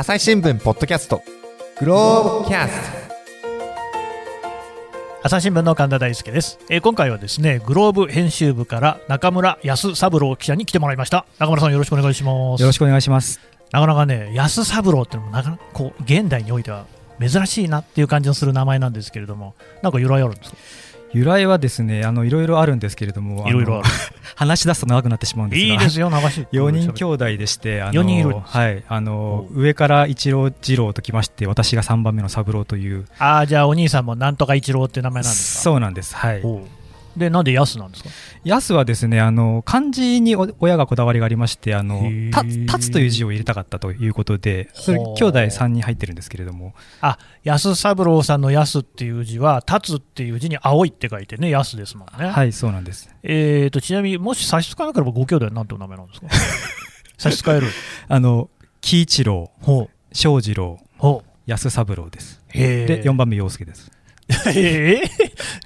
朝日新聞ポッドキャスト。グローブキャスト。朝日新聞の神田大輔です、えー今回はですねグローブ編集部から中村康三郎記者に来てもらいました。中村さんよろしくお願いします。よろしくお願いします。なかなかね安三郎ってのもなかなかこう現代においては珍しいなっていう感じのする名前なんですけれどもなんか由来あるんですか？由来はですね、あのいろいろあるんですけれども、いろいろ 話し出すと長くなってしまうんですが、いいですよ流し4人兄弟でして、あ人いる。はい、あの上から一郎、二郎ときまして、私が3番目の三郎という、ああじゃあお兄さんもなんとか一郎って名前なんですか？そうなんです。はい。でなんで安なんですか？安はですね、あの漢字にお親がこだわりがありまして、あのた立つという字を入れたかったということで、兄弟3人入ってるんですけれども、あ安三郎さんの安っていう字は立つっていう字に青いって書いてね安ですもんね。はい、そうなんです。えー、とちなみにもし差し支えなければご兄弟は何てお名前なんですか？差し支える。あの喜一郎、ほう。正次郎、ほう。安三郎です。へで、4番目、陽介です。え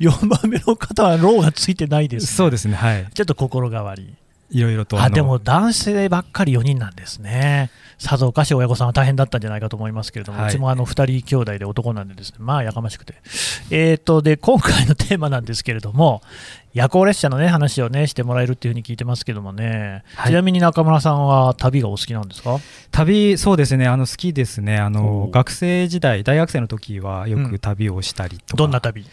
ー、4番目の方はローがついてないです、ね、そうですね、はい。ちょっと心変わり。いろいろとのあでも男性ばっかり4人なんですね。さぞかし親御さんは大変だったんじゃないかと思いますけれども、はい。うちもあの2人兄弟で男なんでですね。まあやかましくて。えー、とで今回のテーマなんですけれども夜行列車のね話をねしてもらえるっていうふうに聞いてますけどもね、はい。ちなみに中村さんは旅がお好きなんですか？旅そうですね。あの好きですね。あおのう。学生時代大学生の時はよく旅をしたりとか、どんな旅？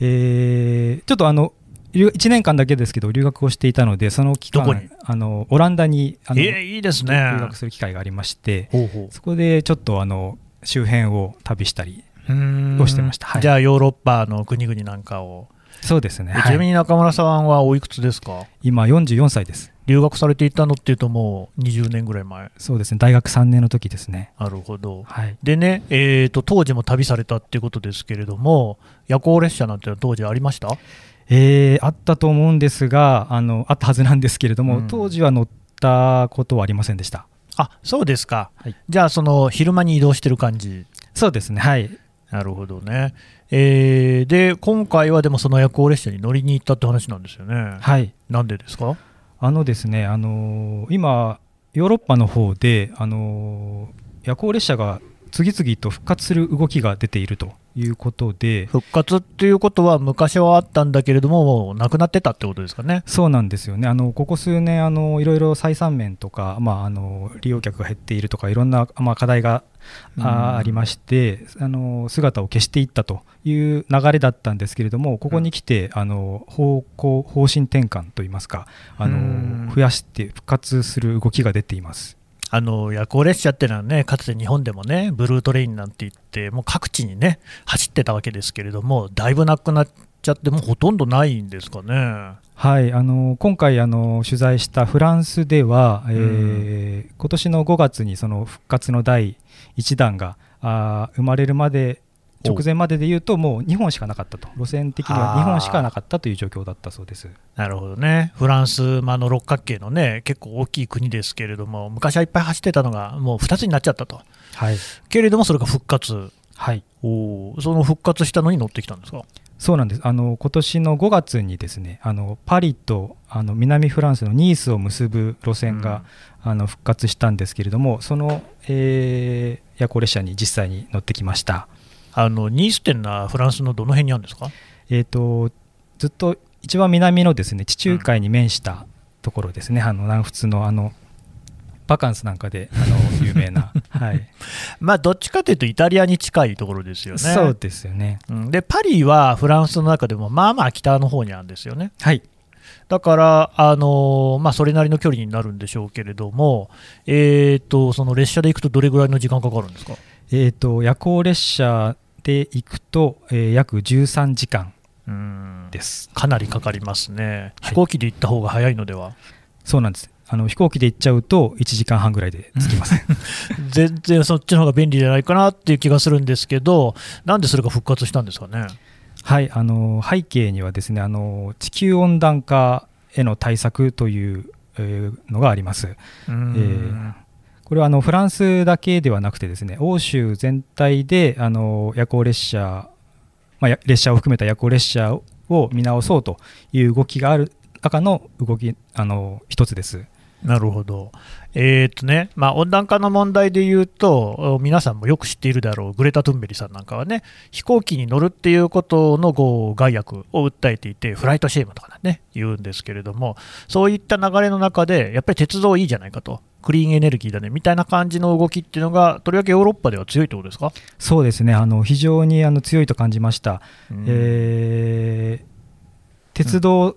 えーちょっとあの1年間だけですけど留学をしていたのでその期間あのオランダにあの、えー、いいですね。留学する機会がありましてそこでちょっとあの周辺を旅したりをしてました。はい。じゃあヨーロッパの国々なんかを、そうですね、えちなみはいに中村さんはおいくつですか？今44歳です。留学されていたのっていうともう20年ぐらい前。そうですね。大学3年の時ですね。なるほど。はい。でね、えー、と当時も旅されたっていうことですけれども夜行列車なんてのは当時ありました？えーあったと思うんですがあのあったはずなんですけれども、うん。当時は乗ったことはありませんでした。あそうですか、はい。じゃあその昼間に移動してる感じ。そうですね。はい。なるほどね、えーで今回はでもその夜行列車に乗りに行ったって話なんですよね、はい。なんでですか？あのですねあのー今ヨーロッパの方であのー夜行列車が次々と復活する動きが出ているということで。復活っていうことは昔はあったんだけれどももうなくなってたってことですかね。そうなんですよね。あのここ数年あのいろいろ採算面とか、まあ、あの利用客が減っているとかいろんな、まあ、課題がうん。あありましてあの姿を消していったという流れだったんですけれどもここに来て、あの方向方針転換といいますかあうん。の増やして復活する動きが出ています。あの夜行列車っていうのはね、かつて日本でもね、ブルートレインなんて言って、もう各地にね、走ってたわけですけれども、だいぶなくなっちゃって、もうほとんどないんですかね。はい、あの今回あの取材したフランスでは、えー今年の5月にその復活の第1弾があー生まれるまで直前まででいうともう2本しかなかったと。路線的には2本しかなかったという状況だったそうです。なるほどね、フランス、まあ、あの六角形のね、結構大きい国ですけれども、昔はいっぱい走ってたのが、もう2つになっちゃったと。はい、けれども、それが復活。はい。おー。その復活したのに乗ってきたんですか？そうなんです。あの今年の5月にですねあのパリとあの南フランスのニースを結ぶ路線が、あの復活したんですけれどもその、えー夜行列車に実際に乗ってきました。あのニースってのはフランスのどの辺にあるんですか？えー、とずっと一番南のですね地中海に面したところですね、あの南仏のあのバカンスなんかであの 有名な、はい、まあ、どっちかというとイタリアに近いところですよね。そうですよね。うん。でパリはフランスの中でもまあまあ北の方にあるんですよね。はい。だから、あのまあ、それなりの距離になるんでしょうけれども、えー、とその列車で行くとどれぐらいの時間かかるんですか？えー、と夜行列車で行くと、えー約13時間うん。です。かなりかかりますね、はい。飛行機で行った方が早いのでは、そうなんです。あの飛行機で行っちゃうと1時間半ぐらいで着きません 全然そっちの方が便利じゃないかなっていう気がするんですけど、なんでそれが復活したんですかね？はいあの背景にはですねあの地球温暖化への対策という、えーのがあります。うん。えーこれはあのフランスだけではなくてですね欧州全体であの夜行列車、まあ、列車を含めた夜行列車を見直そうという動きがある中の動きあの一つです。なるほど、えーとねまあ、温暖化の問題でいうと、皆さんもよく知っているだろう、グレタ・トゥンベリさんなんかはね、飛行機に乗るっていうことのこう害悪を訴えていて、フライトシェームとかね、言うんですけれども、そういった流れの中で、やっぱり鉄道いいじゃないかと、クリーンエネルギーだねみたいな感じの動きっていうのが、とりわけヨーロッパでは強いってことですか？そうですね、あの非常にあの強いと感じました。うん、えー鉄道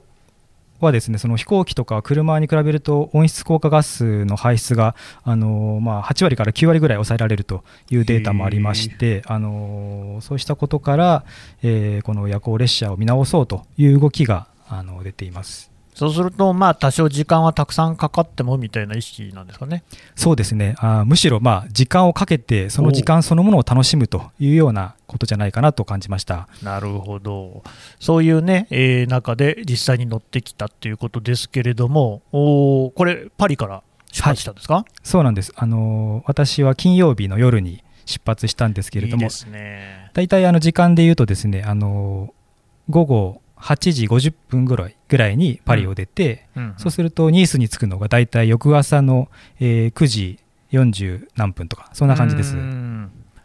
はですねその飛行機とか車に比べると温室効果ガスの排出があの、まあ、8割から9割ぐらい抑えられるというデータもありましてあのそうしたことから、えー、この夜行列車を見直そうという動きがあの出ています。そうすると、まあ、多少時間はたくさんかかってもみたいな意識なんですかね。そうですね、あむしろ、まあ、時間をかけて、その時間そのものを楽しむというようなことじゃないかなと感じました。なるほど、そういうね、えー、中で実際に乗ってきたということですけれども、おこれ、パリから出発したんですか、はい、そうなんです、あの私は金曜日の夜に出発したんですけれども、いい大体あの時間で言うとですね、あの午後8時50分ぐらいぐらいにパリを出て、うん。そうするとニースに着くのが大体翌朝の、えー、9時40何分とかそんな感じです。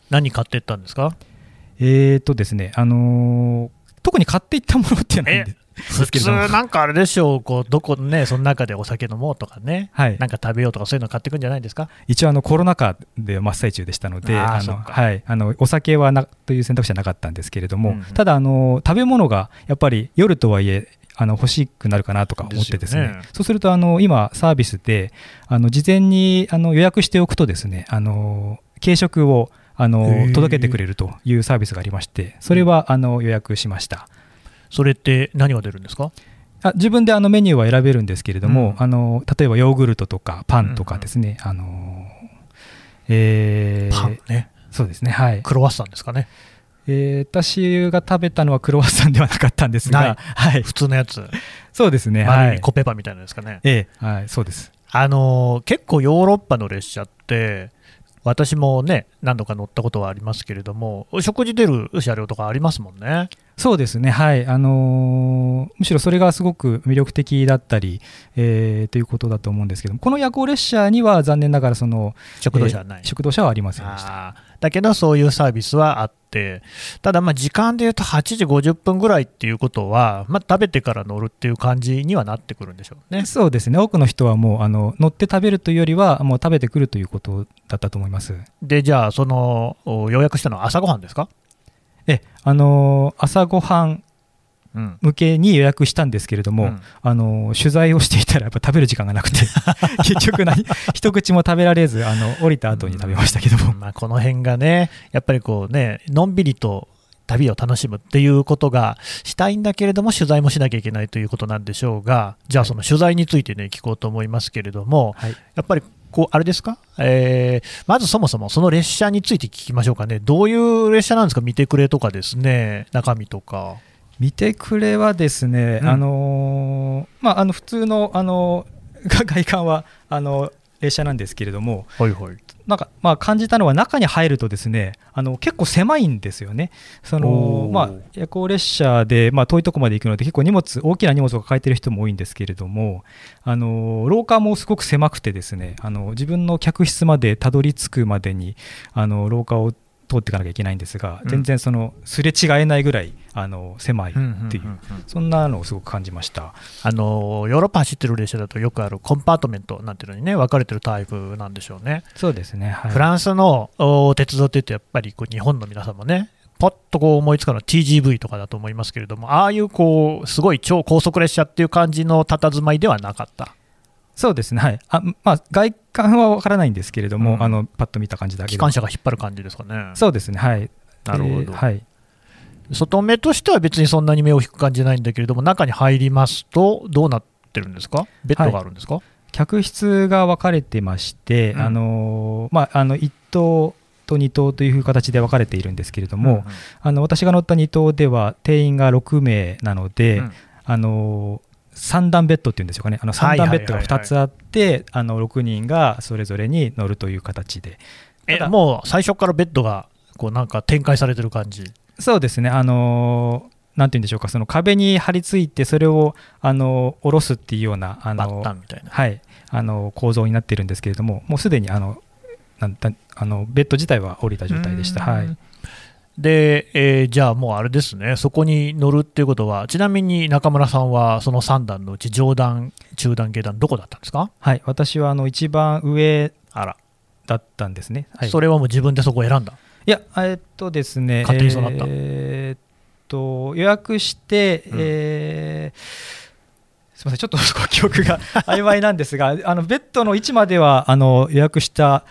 何買ってったんですか？えーとですねあのー、特に買っていったものってないんで。普通なんかあれでしょう、こうどこね、その中でお酒飲もうとかね、はい、なんか食べようとか、そういうの買っていくんじゃないですか？一応あの、コロナ禍で真っ最中でしたので、あのはい、あのお酒はなという選択肢はなかったんですけれども、うんうん、ただあの、食べ物がやっぱり夜とはいえ、あの欲しくなるかなとか思ってですね、ね。そうするとあの今、サービスであの事前にあの予約しておくとですねあの軽食をあの届けてくれるというサービスがありまして、それはあの予約しました。それって何が出るんですか？あ自分であのメニューは選べるんですけれども、うん、あの例えばヨーグルトとかパンとかですね、うんうん、あのえー、パンね。そうですねはい。クロワッサンですかねえー、私が食べたのはクロワッサンではなかったんですが、はい、普通のやつ。そうですねはい。コペパみたいなですかね。ええはい、そうです。あのー、結構ヨーロッパの列車って私もね何度か乗ったことはありますけれども食事出る車両とかありますもんね。そうですね、はい。あのー、むしろそれがすごく魅力的だったり、えー、ということだと思うんですけども、この夜行列車には残念ながらその食堂車はない、えー、食堂車はありませんでしただけど、そういうサービスはあって、ただ、時間でいうと8時50分ぐらいっていうことは、まあ、食べてから乗るっていう感じにはなってくるんでしょうね。そうですね、多くの人はもうあの乗って食べるというよりは、もう食べてくるということだったと思います。でじゃあ、その予約したのは朝ごはんですか？えあの朝ごはん向けに予約したんですけれども、うん、あの取材をしていたらやっぱ食べる時間がなくて 結局何一口も食べられずあの降りた後に食べましたけども、うん、まあ、この辺がねやっぱりこうねのんびりと旅を楽しむっていうことがしたいんだけれども取材もしなきゃいけないということなんでしょうがじゃあその取材についてね聞こうと思いますけれども、はい、やっぱりこうあれですか、えー、まずそもそもその列車について聞きましょうかね、どういう列車なんですか、見てくれとかですね、中身とか。見てくれはですね、うん、あのー、まあ、あの普通の、あの 外観はあの列車なんですけれども、はいはい、なんかまあ感じたのは中に入るとですねあの結構狭いんですよね。そのまあ、夜行列車で、まあ、遠いところまで行くので結構荷物大きな荷物を抱えている人も多いんですけれどもあの廊下もすごく狭くてですねあの自分の客室までたどり着くまでにあの廊下を通っていかなきゃいけないんですが、全然そのすれ違えないぐらいあの狭いっていう、そんなのをすごく感じました。あのヨーロッパ走ってる列車だとよくあるコンパートメントなんていうのにね分かれてるタイプなんでしょうね。そうですね、はい、フランスの鉄道っていうとやっぱりこう日本の皆さんもねパッとこう思いつくのは TGV とかだと思いますけれども、ああいうこうすごい超高速列車っていう感じの佇まいではなかった。そうですね、はい。あまあ、外観は分からないんですけれども、うん、あのパッと見た感じだけ機関車が引っ張る感じですかね。そうですね、はい。なるほど、えー、はい、外目としては別にそんなに目を引く感じないんだけれども、中に入りますと、どうなってるんですか、ベッドがあるんですか、はい、客室が分かれてまして、うん、あのまあ、あの1棟と2棟という形で分かれているんですけれども、うんうん、あの私が乗った2棟では定員が6名なので、うん、あの3段ベッドっていうんでしょうかね。あの3段ベッドが2つあって、あの6人がそれぞれに乗るという形で。えもう最初からベッドがこうなんか展開されてる感じ？そうですね。あのなんていうんでしょうか、その壁に張り付いて、それをあの下ろすっていうような、あのバッタンみたいな、はい、あの構造になっているんですけれどももうすでにあのなんだあのベッド自体は降りた状態でした。うん。はい。で、えーじゃあもうあれですね、そこに乗るっていうことは、ちなみに中村さんはその3段のうち上段、中段、下段、どこだったんですか？はい、私はあの一番上あら、だったんですね。はい、それはもう自分でそこを選んだ？いや、えっとですね、勝手にそうなった。えーっと、予約して、うん。えーすみません、ちょっと記憶が 曖昧なんですが、あのベッドの位置まではあの予約した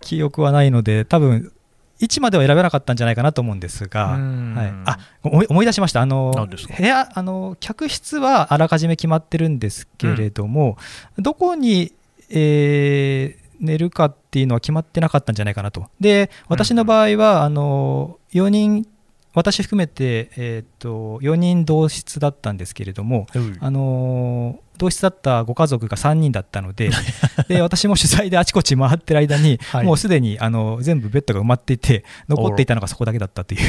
記憶はないので、多分位置までは選べなかったんじゃないかなと思うんですが、うん。はい、あ思い出しました。あの部屋あの、客室はあらかじめ決まってるんですけれども、どこに、えー寝るかっていうのは決まってなかったんじゃないかなと。で、私の場合は、あの4人、私含めて、えーっと4人同室だったんですけれども、あの同室だったご家族が3人だったので で私も取材であちこち回ってる間に、はい。もうすでにあの全部ベッドが埋まっていて残っていたのがそこだけだったという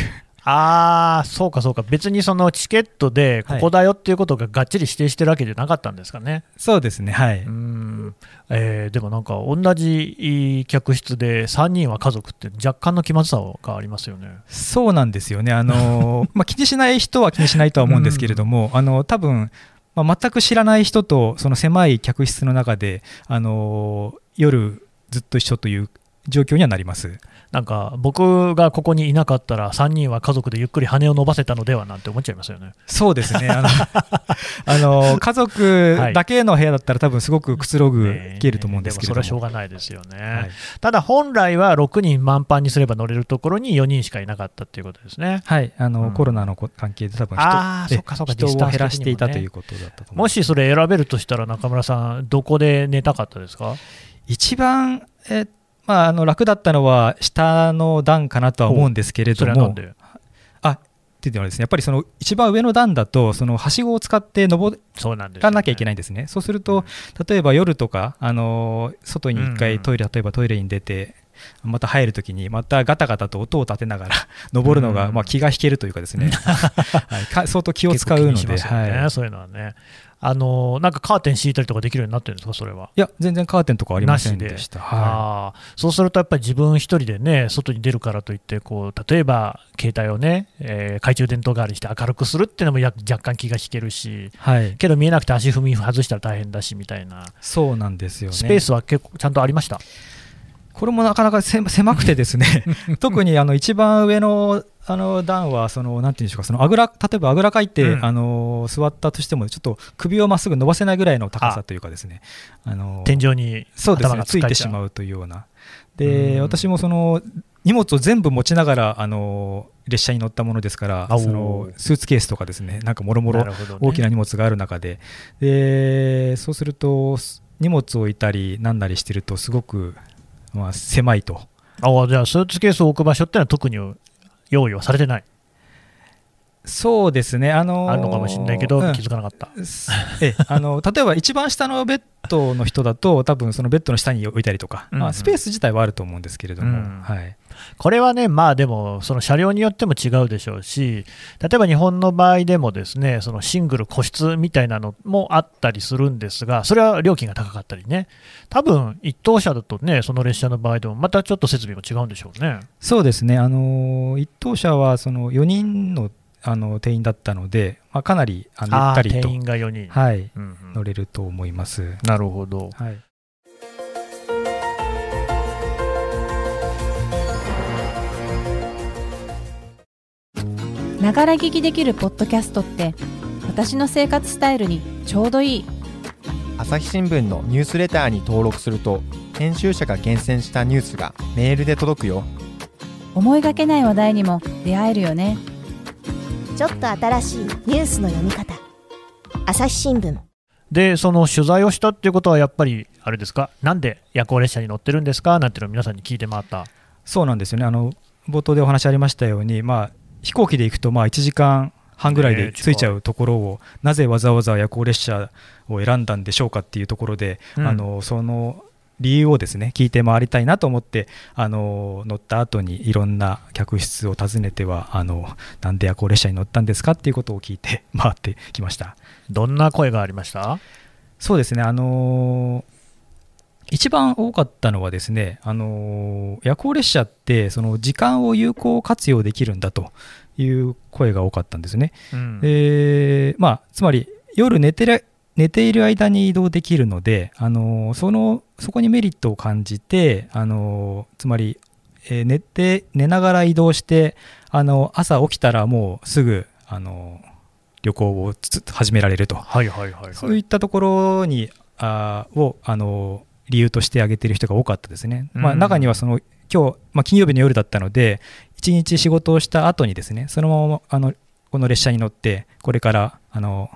あー、そうかそうか、別にそのチケットでこはい。こだよっていうことががっちり指定してるわけじゃなかったんですかね。そうですねはい、うん。えーでもなんか同じ客室で3人は家族って若干の気まずさがありますよね。そうなんですよね。あの、まあ、気にしない人は気にしないとは思うんですけれども、あの多分、まあ、全く知らない人とその狭い客室の中であの夜ずっと一緒という状況にはなります。なんか僕がここにいなかったら3人は家族でゆっくり羽を伸ばせたのではなんて思っちゃいますよね。そうですね。あの あの家族だけの部屋だったら多分すごくくつろぐねいけると思うんですけれども、でもそれはしょうがないですよね。はい。ただ本来は6人満帆にすれば乗れるところに4人しかいなかったっていうことですね。はい、あの、うん。コロナのこ関係で多分人人を減らしていたということだったと思いもます。しそれ選べるとしたら中村さん、どこで寝たかったですか？一番、えまあ、あの楽だったのは下の段かなとは思うんですけれどもあっていうのはですね。やっぱりその一番上の段だとそのはしごを使って登らなきゃいけないんですね。そうすると例えば夜とかあの外に一うんうん。回トイレ例えばトイレに出てまた入るときにまたガタガタと音を立てながら 登るのが、うん。まあ、気が引けるというかですね、はい、か相当気を使うので、ね。はい、そういうのはね。あのなんかカーテン敷いたりとかできるようになってるんですか、それは？いや全然カーテンとかありませんでした。はあーそうするとやっぱり自分一人でね、外に出るからといってこう、例えば携帯をね、えー懐中電灯代わりにして明るくするっていうのもや若干気が引けるし、い、はい、けど見えなくて足踏み外したら大変だしみたいな、そうなんですよね。スペースは結構ちゃんとありました？これもなかなかせ狭くてですね。特にあの一番上のあの段はそのなんていうんでしょうか。そのあぐら例えばあぐらかいて、うん。あの座ったとしてもちょっと首をまっすぐ伸ばせないぐらいの高さというかですね。あの天井にそうですね。ついてしまう。というような。で、うん。私もその荷物を全部持ちながらあの列車に乗ったものですからそのスーツケースとかですね。なんかもろもろ大きな荷物がある中で。でそうすると荷物を置いたりなんなりしてるとすごく、まあ、狭いと。あじゃあスーツケースを置く場所ってのは特に用意はされてない、そうですね、あのーあるのかもしれないけど、うん。気づかなかった。ええあの 例えば一番下のベッドの人だと、多分そのベッドの下に置いたりとか、うんうん。まあ、スペース自体はあると思うんですけれども、うんはい、これはね、まあでも、その車両によっても違うでしょうし、例えば日本の場合でもですね、そのシングル個室みたいなのもあったりするんですが、それは料金が高かったりね、多分一等車だとね、その列車の場合でも、またちょっと設備も違うんでしょうね。そうですね、あのー一等車はその4人のあの定員だったので、まあ、かなりあのゆったりと定、員が4人。はい、うんうん乗れると思います。なるほど。はいながら聞きできるポッドキャストって私の生活スタイルにちょうどいい朝日新聞のニュースレターに登録すると編集者が厳選したニュースがメールで届くよ思いがけない話題にも出会えるよねちょっと新しいニュースの読み方。朝日新聞。で、その取材をしたっていうことは、やっぱり、あれですか、なんで夜行列車に乗ってるんですか？なんていうのを皆さんに聞いて回った？そうなんですよね。あの冒頭でお話ありましたように、まあ、飛行機で行くとまあ1時間半ぐらいで着いちゃうところを、なぜわざわざ夜行列車を選んだんでしょうかっていうところで、うん。あのその理由をですね聞いて回りたいなと思ってあの乗った後にいろんな客室を訪ねてはあのなんで夜行列車に乗ったんですかっていうことを聞いて回ってきました。どんな声がありました？そうですね、あのー一番多かったのはですね、あの夜行列車ってその時間を有効活用できるんだという声が多かったんですね。うんでまあ、つまり夜寝てる寝ている間に移動できるので、あのそのそこにメリットを感じて、あのつまり、えー寝て寝ながら移動してあの朝起きたらもうすぐあの旅行をつ始められると、はいはいはいはい。そういったところにあーをあの理由として挙げている人が多かったですね。まあ、うん中にはその今日、まあ、金曜日の夜だったので、一日仕事をした後にですね、そのままあのこの列車に乗って、これからあの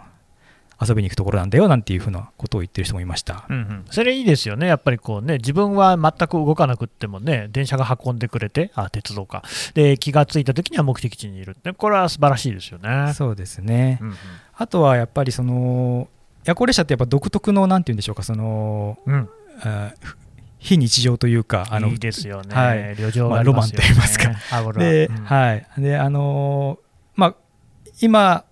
遊びに行くところなんだよなんていうふうなことを言ってる人もいました。うんうん、それいいですよね、やっぱりこうね、自分は全く動かなくってもね、電車が運んでくれて、あ鉄道か、で気がついた時には目的地にいるって、これは素晴らしいですよね。そうですね。うんあとはやっぱりその夜行列車ってやっぱ独特のなんていうんでしょうか、そのうん。非日常というか、あのいいですよね、はい。旅情がね。まあロマンと言いますか。で、うん。はい。で、あのーまあ、今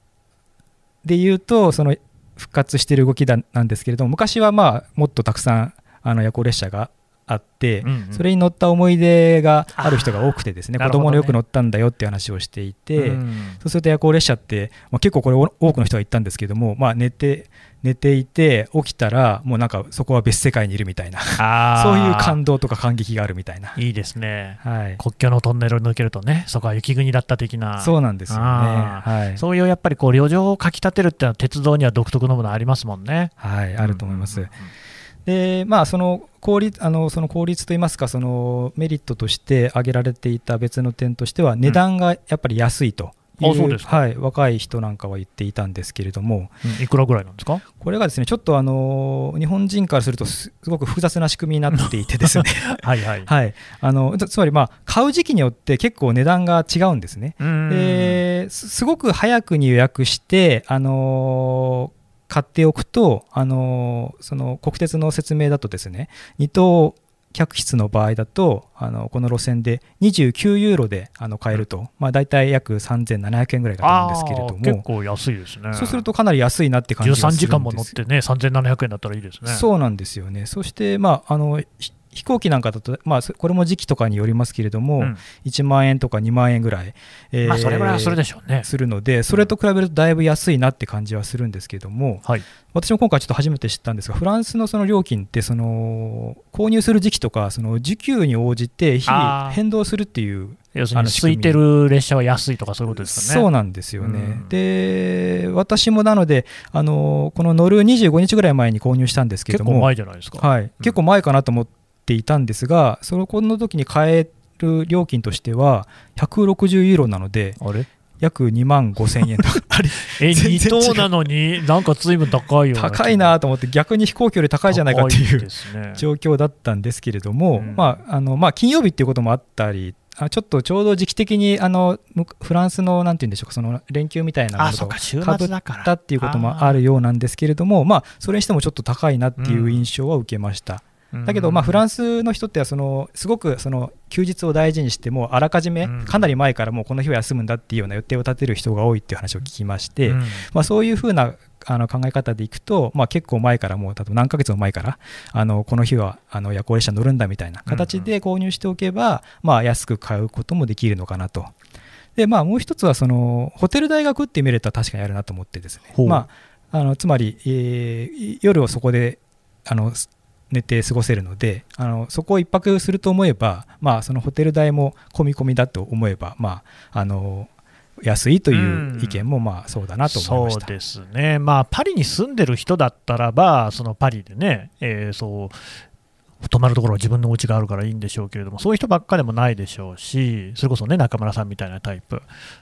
で言うと、その復活している動きだなんですけれども、昔はまあ、もっとたくさんあの夜行列車があって、うんうん。それに乗った思い出がある人が多くてですね、子供のよく乗ったんだよって話をしていて、うん。そうすると夜行列車って、まあ、結構これお多くの人が言ったんですけども、まあ、寝て、寝ていて起きたらもうなんかそこは別世界にいるみたいな。そういう感動とか感激があるみたいな、いいですね。はい、国境のトンネルを抜けるとね、そこは雪国だった的な、そうなんですよね。あはい。そういうやっぱりこう旅情をかきたてるっていうのは、鉄道には独特のものありますもんね。はい、あると思います。うんうんでまあ、その効率あのその効率といいますかそのメリットとして挙げられていた別の点としては値段がやっぱり安いと。いう,、あそうですか。はい、若い人なんかは言っていたんですけれども。うんいくらぐらいなんですか？これがですねちょっとあの日本人からするとすすごく複雑な仕組みになっていてですね、はいはい。はい、あのつつまり、まあ、買う時期によって結構値段が違うんですね。うんですすごく早くに予約して、あのー買っておくと、あのーその国鉄の説明だとですね2等客室の場合だとあのこの路線で29ユーロであの買えると、まあ、大体約3700円ぐらいだと思うんですけれどあー結も構安いですね。そうするとかなり安いなって感じがする13んです時間も乗ってね、3700円だったらいいですね。そうなんですよね。そして、まあ、あのひ飛行機なんかだと、まあ、そこれも時期とかによりますけれども、うん1万円とか2万円ぐらい、えーまあ、それぐらいはするでしょうね。するので、それと比べるとだいぶ安いなって感じはするんですけども、はい。私も今回ちょっと初めて知ったんですが、フランスのその料金ってその、購入する時期とか、その需給に応じて日々変動するっていう要するに、空いてる列車は安いとかそういうことですかね。そうなんですよね。うんで、私もなので、あのこの乗る25日ぐらい前に購入したんですけれ結構ども、前じゃないですか。はい、結構前かなと思っていたんですが、そのこの時に買える料金としては、160ユーロなので、あれ？約2万5000円とあれ？え、全然違う2等なのに、なんか随分高いような気が。高いなと思って、逆に飛行機より高いじゃないかってい高いうね。状況だったんですけれども、うんまああのまあ、金曜日っていうこともあったり、あちょっとちょうど時期的にあのむフランスのなんていうんでしょうか、その連休みたいなのとそうか、ぶっ。たっていうこともあるようなんですけれども、まあ、それにしてもちょっと高いなっていう印象は受けました。だけど、まあ、フランンスの人ってはそのすごくその休日を大事にしてもうあらかじめうん。かなり前からもうこの日は休むんだっていうような予定を立てる人が多いっていう話を聞きまして、まあ、そういうふうなあの考え方でいくと、まあ、結構前からもう例えば何ヶ月も前からあのこの日はあの夜行列車乗るんだみたいな形で購入しておけば、まあ、安く買うこともできるのかなと。でまあ、もう一つはそのホテル代が食ってみれたら確かにあるなと思ってですね、まあ、あのつまり、えー夜をそこであの寝て過ごせるのであのそこを一泊すると思えば、まあ、そのホテル代も込み込みだと思えば、まあ、あの安いという意見もまあそうだなと思いました。そうですね、まあ、パリに住んでる人だったらば、そのパリでね、えーそう泊まるところは自分のお家があるからいいんでしょうけれども、そういう人ばっかでもないでしょうし、それこそね、中村さんみたいなタイプ、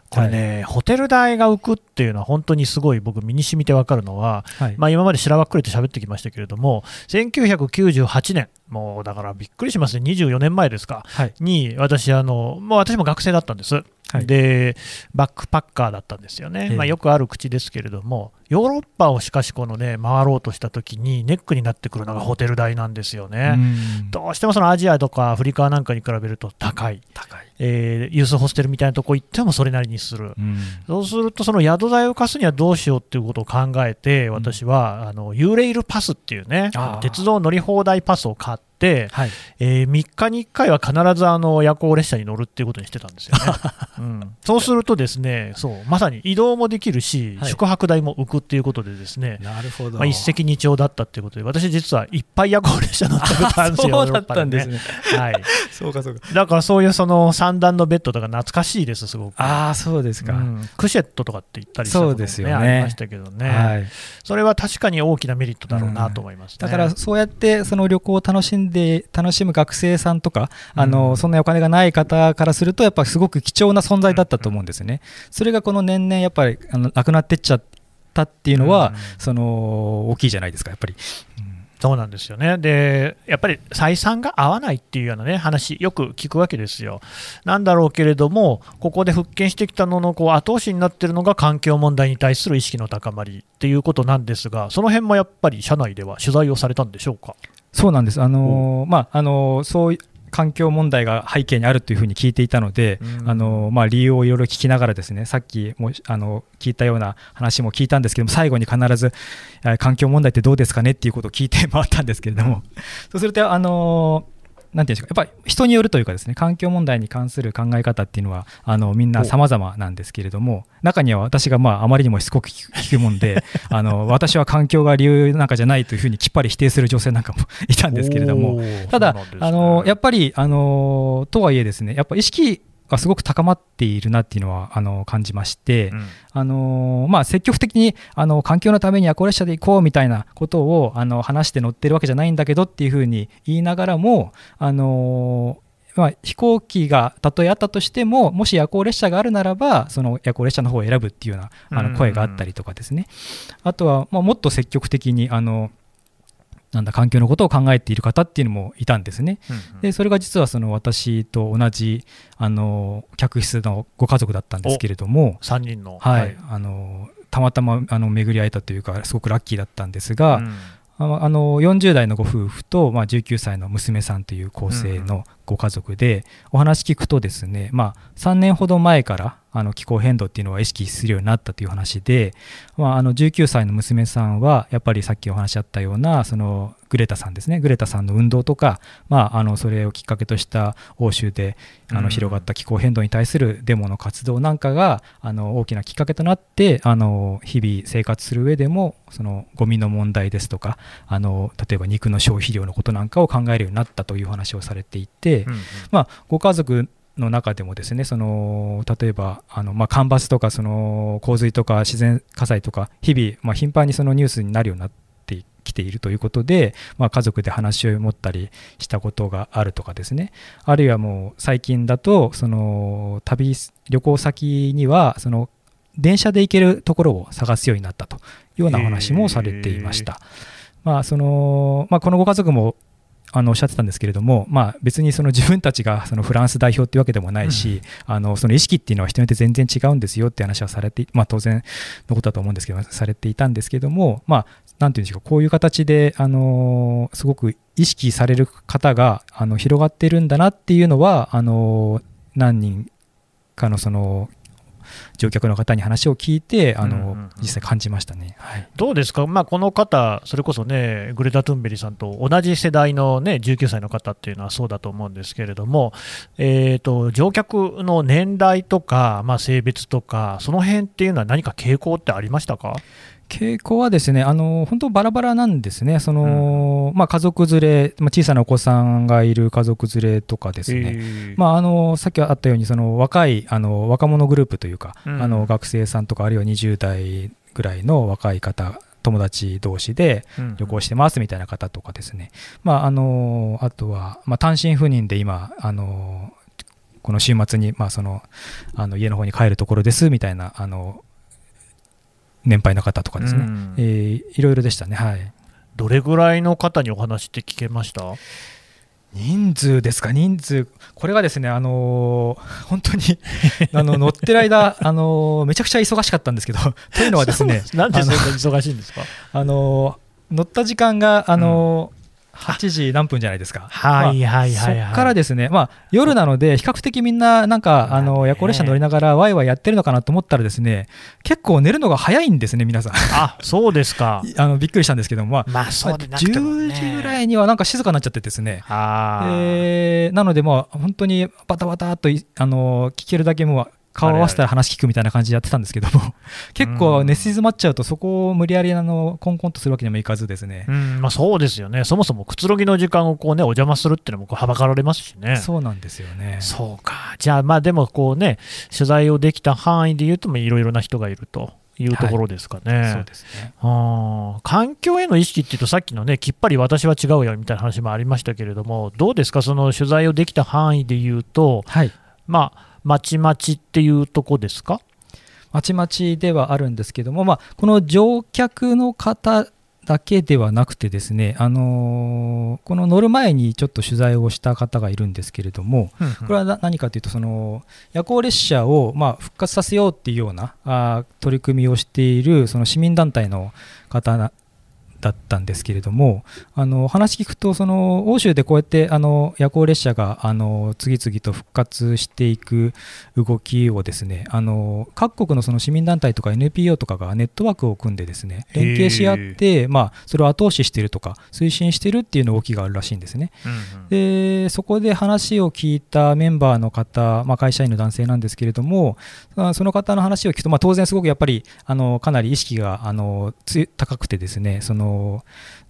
これね、ホテル代が浮くっていうのは、本当にすごい僕、身に染みて分かるのは、はい。まあ、今までしらばっくりと喋ってきましたけれども、1998年、もうだからびっくりしますね、24年前ですか、はい。に私あの、もう私も学生だったんです、はい。でバックパッカーだったんですよね、ええ。まあ、よくある口ですけれども、ヨーロッパをしかしこのね回ろうとしたときに、ネックになってくるのがホテル代なんですよね。うん。どうしてもそのアジアとかアフリカなんかに比べると高い、高い、えーユースホステルみたいなとこ行ってもそれなりにする、うん。そうすると、その宿代を貸すにはどうしようっていうことを考えて、私は、あのユーレイルパスっていうね鉄道乗り放題パスを買って、はい、えー3日に1回は必ずあの夜行列車に乗るっていうことにしてたんですよね。うん、そうすると、ですねそうまさに移動もできるし、はい宿泊代も浮くっていうことで、ですね、なるほど、まあ、一石二鳥だったっていうことで、私、実はいっぱい夜行列車乗ったことあるんですよ、そうだったんですね。はい、そうかそうか。だからそういうその三段のベッドとか懐かしいです、すごく。ああ、そうですか。うんクシェットとかって言ったりしたことも、ねそうですよねありましたけどね、はい。それは確かに大きなメリットだろうなと思います、ねだからそうやってその旅行を楽しんで楽しむ学生さんとか、あうんのそんなにお金がない方からするとやっぱすごく貴重な存在だったと思うんですよね。それがこの年々やっぱりあのなくなってっちゃったっていうのは、うんその大きいじゃないですかやっぱり。そうなんですよね。で、やっぱり採算が合わないっていうようなね、話、よく聞くわけですよ。なんだろうけれども、ここで復権してきたののこう後押しになっているのが環境問題に対する意識の高まりっていうことなんですが、その辺もやっぱり社内では取材をされたんでしょうか？そうなんです。あのーまああのーそういう環境問題が背景にあるというふうに聞いていたので、うん。あのーまあ、理由をいろいろ聞きながらですねさっきもあの聞いたような話も聞いたんですけども最後に必ずえ環境問題ってどうですかねっていうことを聞いて回ったんですけれども、そうするとあのーなんていうんでしょうかやっぱり人によるというかですね環境問題に関する考え方っていうのはあのみんな様々なんですけれども中には私がまああまりにもしつこく聞くもんで あの私は環境が理由なんかじゃないというふうにきっぱり否定する女性なんかも いたんですけれどもただ、ね。あのやっぱり、あのとはいえですねやっぱ意識がすごく高まっているなっていうのはあの感じまして、うん。あのまあ、積極的にあの環境のために夜行列車で行こうみたいなことをあの話して乗ってるわけじゃないんだけどっていうふうに言いながらも、あのまあ、飛行機がたとえあったとしてももし夜行列車があるならばその夜行列車の方を選ぶっていうようなあうん。の声があったりとかですね、あとは、まあ、もっと積極的にあのなんだ環境のことを考えている方っていうのもいたんですね。うんでそれが実はその私と同じあの客室のご家族だったんですけれども、3人の。はいあのたまたまあの巡り会えたというかすごくラッキーだったんですが、うんああの40代のご夫婦と、まあ、19歳の娘さんという構成のご家族で、お話聞くとですね、まあ、3年ほど前からあの気候変動っていうのは意識するようになったという話で、まあ、あの19歳の娘さんはやっぱりさっきお話あったようなそのグレタさんですねグレタさんの運動とか、まあ、あのそれをきっかけとした欧州であうん。の広がった気候変動に対するデモの活動なんかがあの大きなきっかけとなってあの日々生活する上でもそのゴミの問題ですとかあの例えば肉の消費量のことなんかを考えるようになったという話をされていて、うんうん。まあ、ご家族の中でもですねその例えばあの、まあ、干ばつとかその洪水とか自然火災とか日々、まあ、頻繁にそのニュースになるようになってきているということで、まあ、家族で話を持ったりしたことがあるとかですね。あるいはもう最近だとその旅旅行先にはその電車で行けるところを探すようになったというようなお話もされていました。まあそのまあ、このご家族もあのおっしゃってたんですけれども、まあ、別にその自分たちがそのフランス代表っていうわけでもないし、あのその意識っていうのは人によって全然違うんですよって話はされて、まあ、当然のことだと思うんですけどされていたんですけども、まあ、なんていうんでしょうかこういう形で、あのすごく意識される方があの広がってるんだなっていうのはあの何人かのその乗客の方に話を聞いてあの、うんうんうん。実際感じましたね。はい。どうですか、まあ、この方、それこそね、グレタ・トゥンベリさんと同じ世代の、ね、19歳の方っていうのはそうだと思うんですけれども、えー、と乗客の年代とか、まあ、性別とか、その辺っていうのは何か傾向ってありましたか？傾向はですねあの本当バラバラなんですね。その、まあ、家族連れ、まあ、小さなお子さんがいる家族連れとかですね、え。ーまあ、あのさっきあったようにその若いあの若者グループというか、うん。あの学生さんとかあるいは20代ぐらいの若い方友達同士でうん。旅行してますみたいな方とかですね、まあ、あのあとは、まあ、単身赴任で今あのこの週末に、まあ、そのあの家の方に帰るところですみたいなあの年配の方とかですね、うん。えーいろいろでしたね、はい、どれぐらいの方にお話って聞けました？人数ですか、人数、これがですね、あのー本当に あの乗ってる間、あのーめちゃくちゃ忙しかったんですけど、というのはですね、なんでそんな忙しいんですか？あのー乗った時間が、あのー8時何分じゃないですか。はいはいはいそっからですね、まあ、夜なので、比較的みんな、なんか、あの夜行列車乗りながら、ワイワイやってるのかなと思ったらですね、結構寝るのが早いんですね、皆さん。あそうですか。あのびっくりしたんですけども、まあ、まあそうでなくてもね10時ぐらいにはなんか静かになっちゃってですね。あーえーなので、まあ、本当にバタバタっといあの聞けるだけもう顔合わせたら話聞くみたいな感じでやってたんですけども、結構寝静まっちゃうと、そこを無理やりあのコンコンとするわけにもいかずですねう。んまあ、そうですよね、そもそもくつろぎの時間をこう、ね、お邪魔するっていうのもこうはばかられますしね。そうなんですよね。そうか、じゃあ、まあでもこうね、取材をできた範囲で言うと、まあいろいろな人がいるというところですかね。そうですね。環境への意識っていうと、さっきのね、きっぱり私は違うよみたいな話もありましたけれども、どうですか、その取材をできた範囲で言うと、はい。まあ、まちまちっていうとこですか？まちまちではあるんですけども、まあ、この乗客の方だけではなくてですね、あのーこの乗る前にちょっと取材をした方がいるんですけれども、これはな何かというと、その夜行列車をまあ復活させようっていうようなあー取り組みをしているその市民団体の方なだったんですけれども、あの話聞くと、その欧州でこうやってあの夜行列車があの次々と復活していく動きをですね、あの各国のその市民団体とか NPO とかがネットワークを組んでですね、連携し合って、まあ、それを後押ししているとか、推進しているっていう動きがあるらしいんですね。うんうんでそこで話を聞いたメンバーの方、まあ、会社員の男性なんですけれども、あその方の話を聞くと、まあ、当然すごくやっぱりあのかなり意識があのつ高くてですねその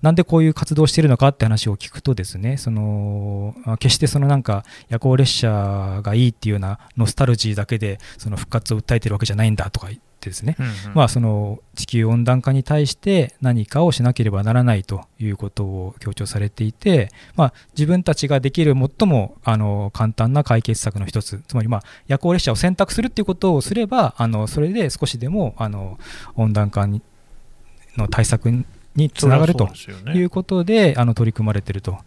なんでこういう活動をしているのかって話を聞くとですねそのあ決してそのなんか夜行列車がいいっていうようなノスタルジーだけでその復活を訴えているわけじゃないんだとか言ってですね、うんうん。まあ、その地球温暖化に対して何かをしなければならないということを強調されていて、まあ、自分たちができる最もあの簡単な解決策の一つ。つまりまあ夜行列車を選択するっていうことをすればあのそれで少しでもあの温暖化にの対策につながるということであの取り組まれていると。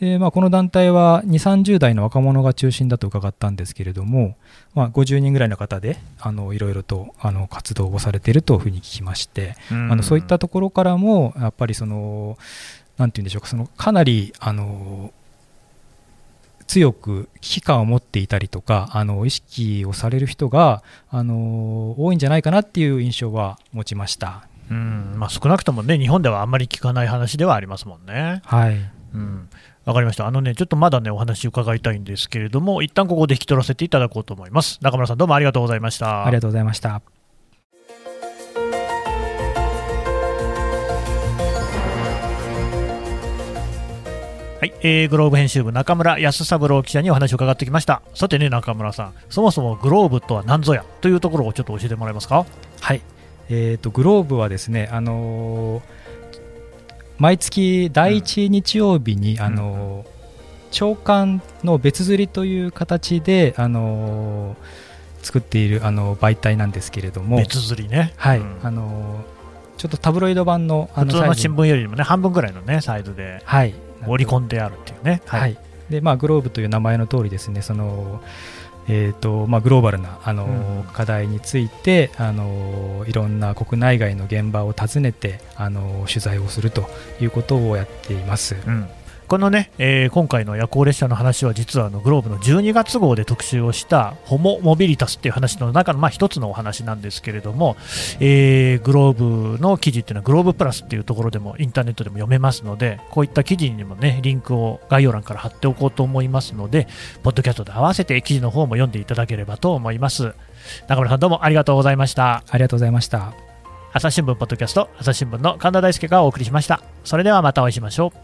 でまあ、この団体は2、30代の若者が中心だと伺ったんですけれども、まあ、50人ぐらいの方であのいろいろとあの活動をされているというふうに聞きまして、うんあのそういったところからもやっぱりそのなんて言うんでしょうかそのかなりあの強く危機感を持っていたりとかあの意識をされる人があの多いんじゃないかなっていう印象は持ちました。うんまあ、少なくともね、日本ではあんまり聞かない話ではありますもんね。はいうんわかりました。あのね、ちょっとまだね、お話伺いたいんですけれども、一旦ここで引き取らせていただこうと思います。中村さん、どうもありがとうございました。ありがとうございました。はい、えーグローブ編集部中村康三郎記者にお話を伺ってきました。さてね、中村さん、そもそもグローブとは何ぞやというところをちょっと教えてもらえますか？はい、えー、とグローブはですね、あのー毎月第1日曜日に、あのー朝刊の別釣りという形で、あのー作っているあの媒体なんですけれども、別釣りね。はい。うん。あのーちょっとタブロイド版のあ普通の新聞よりもね、半分ぐらいのね、サイズではい、折り込んであるっていうね。はい。でまあ、グローブという名前の通りですねその、えーとまあ、グローバルなあの、うん課題についてあのいろんな国内外の現場を訪ねてあの取材をするということをやっています。うんこのね、えー今回の夜行列車の話は実はあのグローブの12月号で特集をしたホモ・モビリタスっていう話の中のまあ一つのお話なんですけれども、えーグローブの記事っていうのはグローブプラスっていうところでもインターネットでも読めますのでこういった記事にもねリンクを概要欄から貼っておこうと思いますのでポッドキャストで合わせて記事の方も読んでいただければと思います。中村さんどうもありがとうございました。ありがとうございました。朝日新聞ポッドキャスト朝日新聞の神田大輔がお送りしました。それではまたお会いしましょう